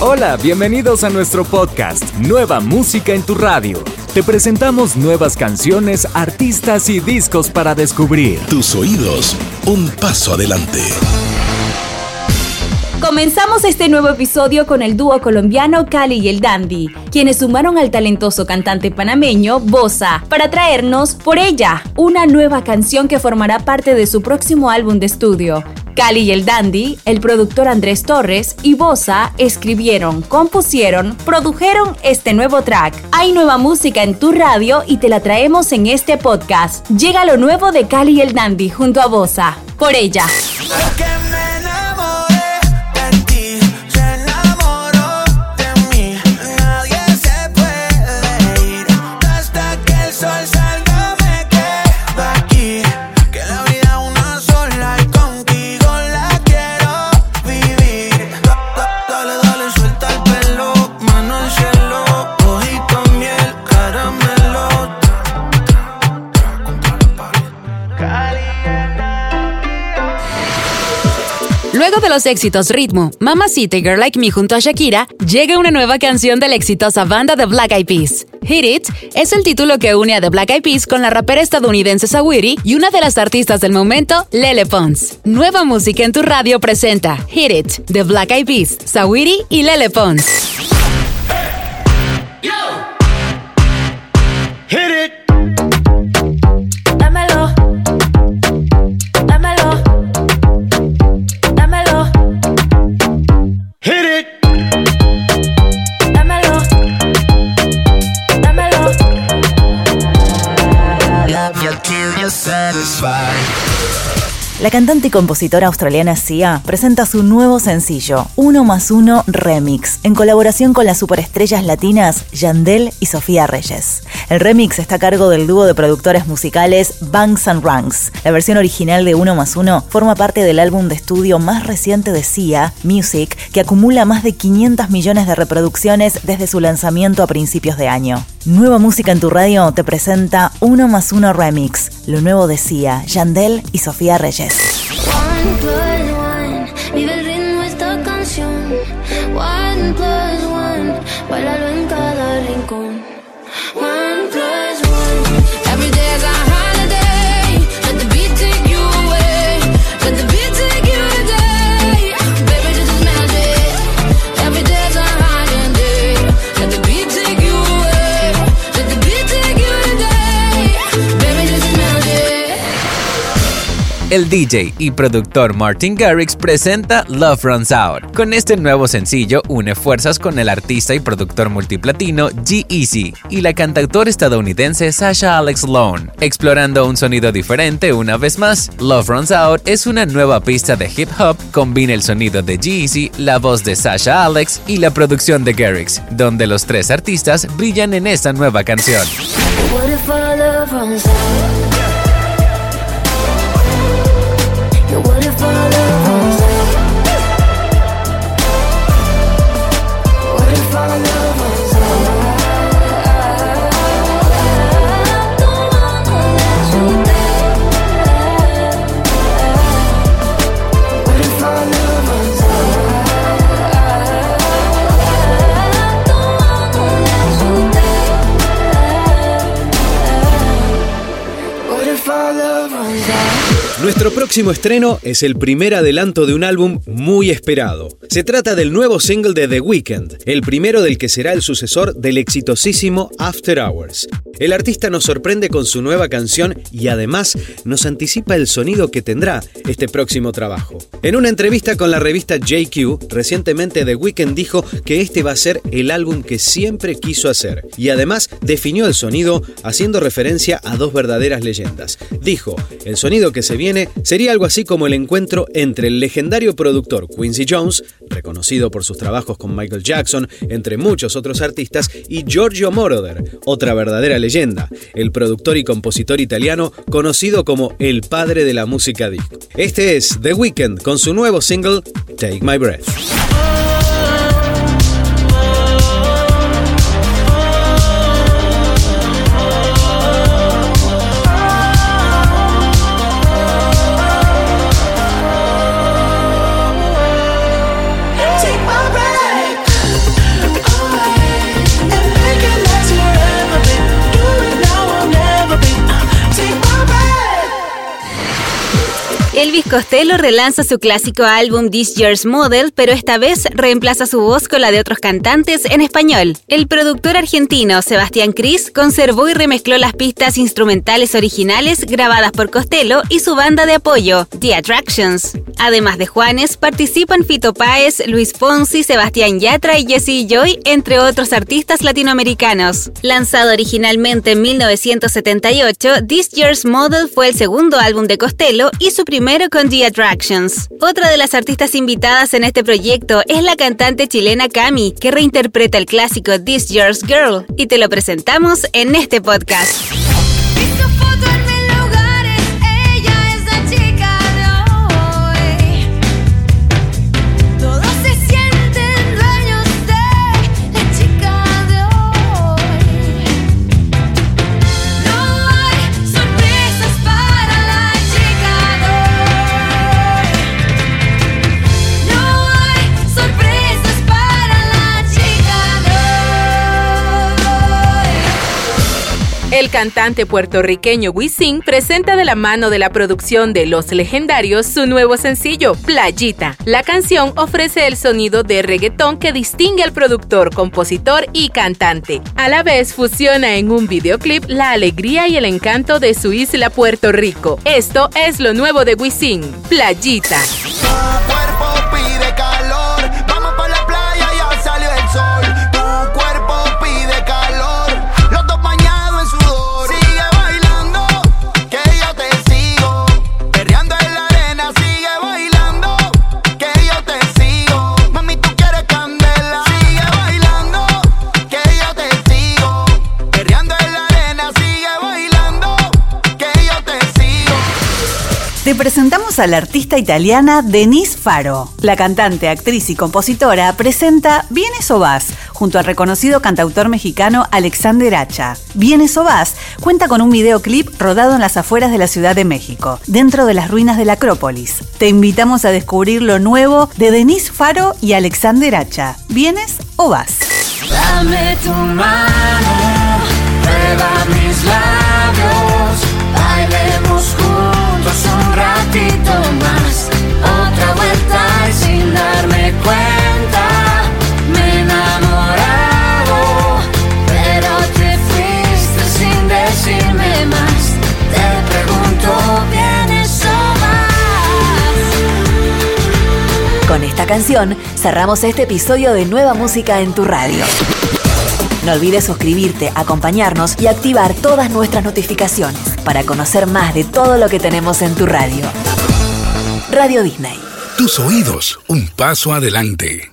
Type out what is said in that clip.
Hola, bienvenidos a nuestro podcast, Nueva Música en tu Radio. Te presentamos nuevas canciones, artistas y discos para descubrir. Tus oídos, un paso adelante. Comenzamos este nuevo episodio con el dúo colombiano Cali y el Dandy, quienes sumaron al talentoso cantante panameño Bosa para traernos Por ella, una nueva canción que formará parte de su próximo álbum de estudio. Cali y el Dandy, el productor Andrés Torres y Bosa escribieron, compusieron, produjeron este nuevo track. Hay nueva música en tu radio y te la traemos en este podcast. Llega lo nuevo de Cali y el Dandy junto a Bosa. Por ella. De los éxitos Ritmo, Mamacita y Girl Like Me junto a Shakira, llega una nueva canción de la exitosa banda de Black Eyed Peas. Hit It es el título que une a The Black Eyed Peas con la rapera estadounidense Saweetie y una de las artistas del momento, Lele Pons. Nueva música en tu radio presenta Hit It, The Black Eyed Peas, Saweetie y Lele Pons. La cantante y compositora australiana Sia presenta su nuevo sencillo, Uno más Uno Remix, en colaboración con las superestrellas latinas Yandel y Sofía Reyes. El remix está a cargo del dúo de productores musicales Banks and Ranks. La versión original de Uno más Uno forma parte del álbum de estudio más reciente de Sia, Music, que acumula más de 500 millones de reproducciones desde su lanzamiento a principios de año. Nueva música en tu radio te presenta Uno más Uno Remix, lo nuevo de Sia, Yandel y Sofía Reyes. El DJ y productor Martin Garrix presenta Love Runs Out. Con este nuevo sencillo une fuerzas con el artista y productor multiplatino G-Eazy y la cantautora estadounidense Sasha Alex Lone. Explorando un sonido diferente una vez más, Love Runs Out es una nueva pista de hip hop, combina el sonido de G-Eazy, la voz de Sasha Alex y la producción de Garrix, donde los tres artistas brillan en esta nueva canción. follow Nuestro próximo estreno es el primer adelanto de un álbum muy esperado. Se trata del nuevo single de The Weeknd, el primero del que será el sucesor del exitosísimo After Hours. El artista nos sorprende con su nueva canción y además nos anticipa el sonido que tendrá este próximo trabajo. En una entrevista con la revista JQ, recientemente The Weeknd dijo que este va a ser el álbum que siempre quiso hacer y además definió el sonido haciendo referencia a dos verdaderas leyendas. Dijo, el sonido que se viene sería algo así como el encuentro entre el legendario productor Quincy Jones, reconocido por sus trabajos con Michael Jackson, entre muchos otros artistas, y Giorgio Moroder, otra verdadera leyenda, el productor y compositor italiano conocido como el padre de la música disco. Este es The Weeknd con su nuevo single Take My Breath. Take my breath. Costello relanza su clásico álbum This Year's Model, pero esta vez reemplaza su voz con la de otros cantantes en español. El productor argentino Sebastián Cris conservó y remezcló las pistas instrumentales originales grabadas por Costello y su banda de apoyo, The Attractions. Además de Juanes, participan Fito Páez, Luis Fonsi, Sebastián Yatra y Jesse Joy, entre otros artistas latinoamericanos. Lanzado originalmente en 1978, This Year's Model fue el segundo álbum de Costello y su primero con The Attractions. Otra de las artistas invitadas en este proyecto es la cantante chilena Cami, que reinterpreta el clásico This Year's Girl, y te lo presentamos en este podcast. El cantante puertorriqueño Wisin presenta de la mano de la producción de Los Legendarios su nuevo sencillo, Playita. La canción ofrece el sonido de reggaetón que distingue al productor, compositor y cantante. A la vez fusiona en un videoclip la alegría y el encanto de su isla Puerto Rico. Esto es lo nuevo de Wisin, Playita. Presentamos a la artista italiana Denise Faro. La cantante, actriz y compositora presenta Vienes o vas junto al reconocido cantautor mexicano Alexander Hacha. Vienes o vas cuenta con un videoclip rodado en las afueras de la Ciudad de México, dentro de las ruinas de la Acrópolis. Te invitamos a descubrir lo nuevo de Denise Faro y Alexander Hacha. ¿Vienes o vas? Dame tu mano, mis más. Otra vuelta sin darme cuenta, me enamorado, pero te fuiste sin decirme más. Te pregunto, ¿vienes vas? Con esta canción cerramos este episodio de Nueva Música en tu radio. No olvides suscribirte, acompañarnos y activar todas nuestras notificaciones para conocer más de todo lo que tenemos en tu radio. Radio Disney. Tus oídos, un paso adelante.